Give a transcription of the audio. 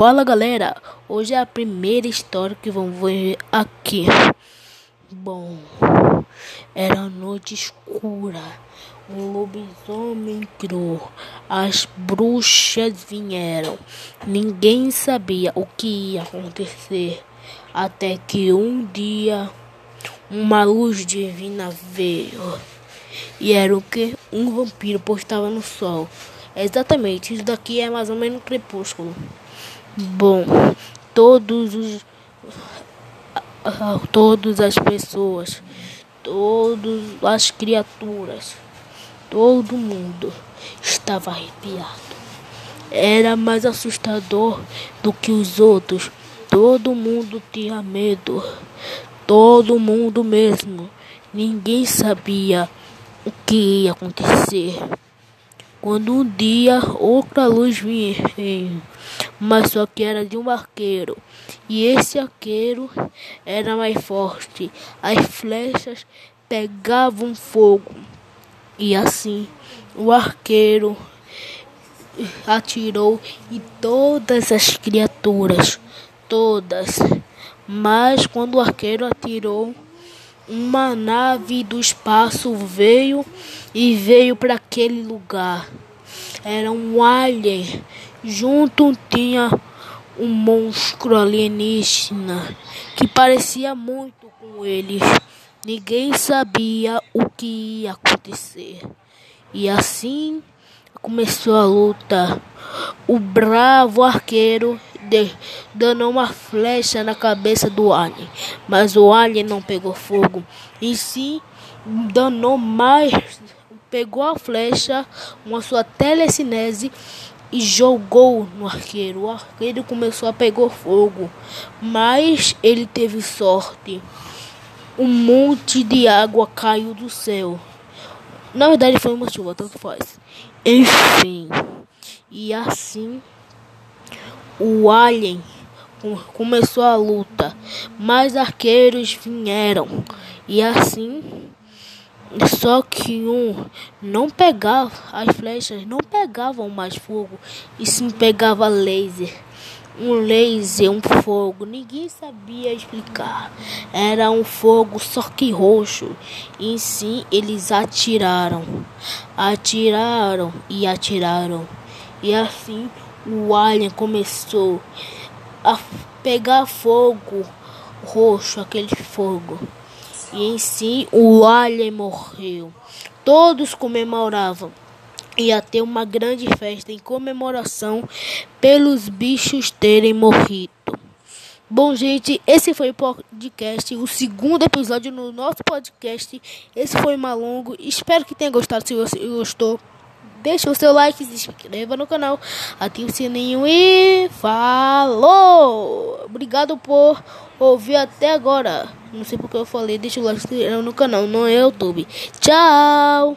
Fala galera, hoje é a primeira história que vamos ver aqui. Bom, era noite escura, um lobisomem entrou, as bruxas vieram, ninguém sabia o que ia acontecer, até que um dia uma luz divina veio. E era o que? Um vampiro postava no sol. Exatamente, isso daqui é mais ou menos um crepúsculo. Bom, todos os todas as pessoas, todas as criaturas, todo mundo estava arrepiado. Era mais assustador do que os outros. Todo mundo tinha medo. Todo mundo mesmo. Ninguém sabia o que ia acontecer. Quando um dia outra luz vinha, mas só que era de um arqueiro, e esse arqueiro era mais forte. As flechas pegavam fogo, e assim o arqueiro atirou em todas as criaturas, todas. Mas quando o arqueiro atirou, uma nave do espaço veio e veio para aquele lugar. Era um alien. Junto tinha um monstro alienígena que parecia muito com eles. Ninguém sabia o que ia acontecer. E assim começou a luta. O bravo arqueiro de, dando uma flecha na cabeça do alien, mas o alien não pegou fogo. E sim, danou mais, pegou a flecha com a sua telecinese e jogou no arqueiro. O arqueiro começou a pegar fogo, mas ele teve sorte. Um monte de água caiu do céu. Na verdade foi uma chuva, tanto faz. Enfim, e assim o alien começou a luta, mais arqueiros vieram e assim só que um não pegava as flechas, não pegavam mais fogo, e sim pegava laser. Um laser, um fogo, ninguém sabia explicar. Era um fogo só que roxo. E sim eles atiraram, atiraram e atiraram. E assim o alien começou a pegar fogo roxo, aquele fogo. E em si o alien morreu. Todos comemoravam. Ia ter uma grande festa em comemoração pelos bichos terem morrido. Bom, gente, esse foi o podcast, o segundo episódio no nosso podcast. Esse foi Malongo. Espero que tenha gostado. Se você gostou, deixe o seu like, se inscreva no canal, ative o sininho e falou! Obrigado por ouvir até agora. Não sei porque eu falei, deixa o like no canal, no YouTube. Tchau!